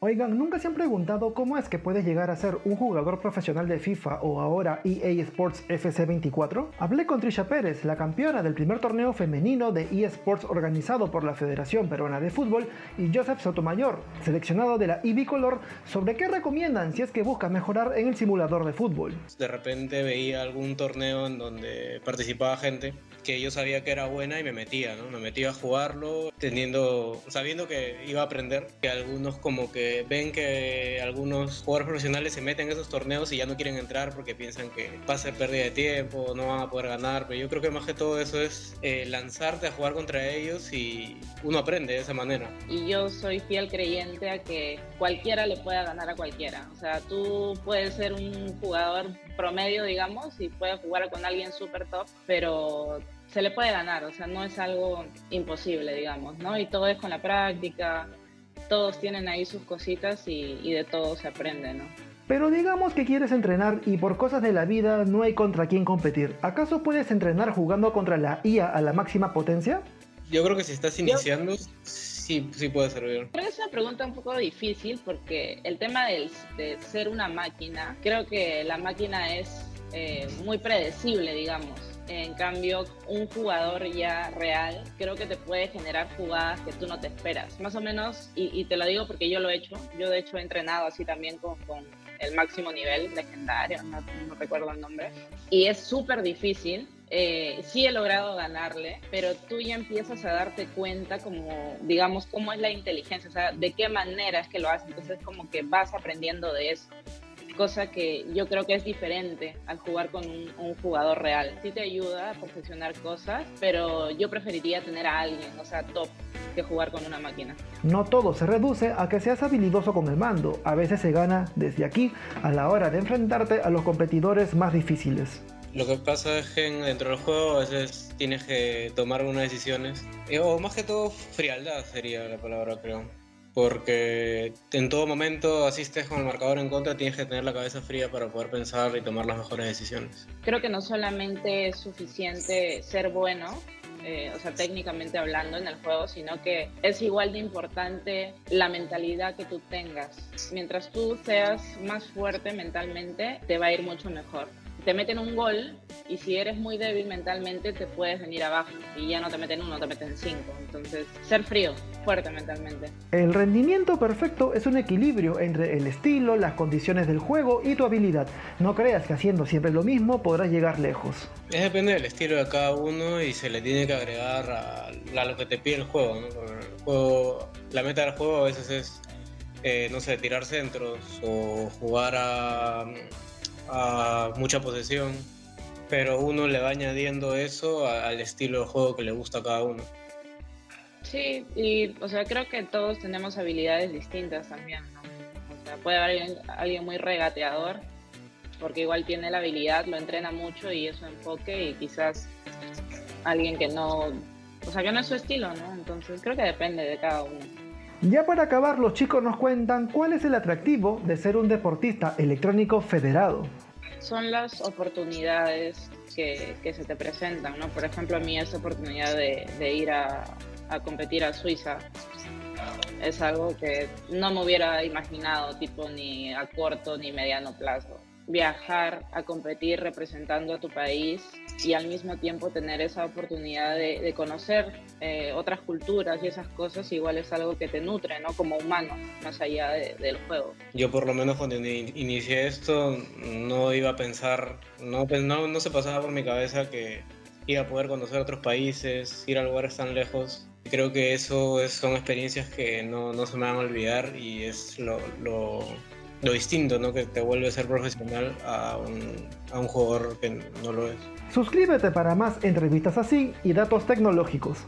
Oigan, ¿nunca se han preguntado cómo es que puedes llegar a ser un jugador profesional de FIFA o ahora EA Sports FC24? Hablé con Trisha Pérez, la campeona del primer torneo femenino de EA Sports organizado por la Federación Peruana de Fútbol, y Joseph Sotomayor, seleccionado de la e Color, sobre qué recomiendan si es que busca mejorar en el simulador de fútbol. De repente veía algún torneo en donde participaba gente que yo sabía que era buena y me metía, ¿no? Me metía a jugarlo, teniendo, sabiendo que iba a aprender, que algunos como que ven que algunos jugadores profesionales se meten en esos torneos y ya no quieren entrar porque piensan que va a ser pérdida de tiempo, no van a poder ganar, pero yo creo que más que todo eso es eh, lanzarte a jugar contra ellos y uno aprende de esa manera. Y yo soy fiel creyente a que cualquiera le pueda ganar a cualquiera, o sea, tú puedes ser un jugador promedio, digamos, y puedes jugar con alguien súper top, pero se le puede ganar, o sea, no es algo imposible, digamos, ¿no? Y todo es con la práctica, todos tienen ahí sus cositas y, de todo se aprende, ¿no? Pero digamos que quieres entrenar y por cosas de la vida no hay contra quién competir. ¿Acaso puedes entrenar jugando contra la IA a la máxima potencia? Yo creo que si estás iniciando, sí, sí puede servir. Creo que es una pregunta un poco difícil porque el tema de, ser una máquina, creo que la máquina es eh, muy predecible, digamos. En cambio, un jugador ya real creo que te puede generar jugadas que tú no te esperas. Más o menos, y, te lo digo porque yo lo he hecho, yo de hecho he entrenado así también con, el máximo nivel legendario, no, recuerdo el nombre, y es súper difícil. Eh, sí he logrado ganarle, pero tú ya empiezas a darte cuenta como, digamos, cómo es la inteligencia, o sea, de qué manera es que lo hace. Entonces, como que vas aprendiendo de eso cosa que yo creo que es diferente al jugar con un, jugador real. Sí te ayuda a perfeccionar cosas, pero yo preferiría tener a alguien, o sea, top, que jugar con una máquina. No todo se reduce a que seas habilidoso con el mando, a veces se gana desde aquí a la hora de enfrentarte a los competidores más difíciles. Lo que pasa es que dentro del juego a veces tienes que tomar unas decisiones, eh, o más que todo frialdad sería la palabra creo porque en todo momento asistes con el marcador en contra, tienes que tener la cabeza fría para poder pensar y tomar las mejores decisiones. Creo que no solamente es suficiente ser bueno, eh, o sea, técnicamente hablando en el juego, sino que es igual de importante la mentalidad que tú tengas. Mientras tú seas más fuerte mentalmente, te va a ir mucho mejor te meten un gol y si eres muy débil mentalmente te puedes venir abajo y ya no te meten uno, te meten cinco. Entonces, ser frío, fuerte mentalmente. El rendimiento perfecto es un equilibrio entre el estilo, las condiciones del juego y tu habilidad. No creas que haciendo siempre lo mismo podrás llegar lejos. Es depende del estilo de cada uno y se le tiene que agregar a, lo que te pide el juego, el juego. La meta del juego a veces es, eh, no sé, tirar centros o jugar a a mucha posesión, pero uno le va añadiendo eso al estilo de juego que le gusta a cada uno. Sí, y o sea, creo que todos tenemos habilidades distintas también, ¿no? O sea, puede haber alguien, muy regateador, porque igual tiene la habilidad, lo entrena mucho y es su enfoque, y quizás alguien que no, o sea, que no es su estilo, ¿no? Entonces creo que depende de cada uno. Ya para acabar, los chicos nos cuentan cuál es el atractivo de ser un deportista electrónico federado. Son las oportunidades que, se te presentan, ¿no? Por ejemplo, a mí esa oportunidad de, ir a, a competir a Suiza es algo que no me hubiera imaginado, tipo ni a corto ni mediano plazo viajar a competir representando a tu país y al mismo tiempo tener esa oportunidad de, conocer eh, otras culturas y esas cosas igual es algo que te nutre, ¿no? Como humano, más allá del juego. Yo por lo menos cuando inicié esto no iba a pensar, no, pues, no, no se pasaba por mi cabeza que iba a poder conocer otros países, ir a lugares tan lejos. Creo que eso son experiencias que no, no, se me van a olvidar y es lo lo distinto, ¿no? Que te vuelve a ser profesional a un, a un jugador que no lo es. Suscríbete para más entrevistas así y datos tecnológicos.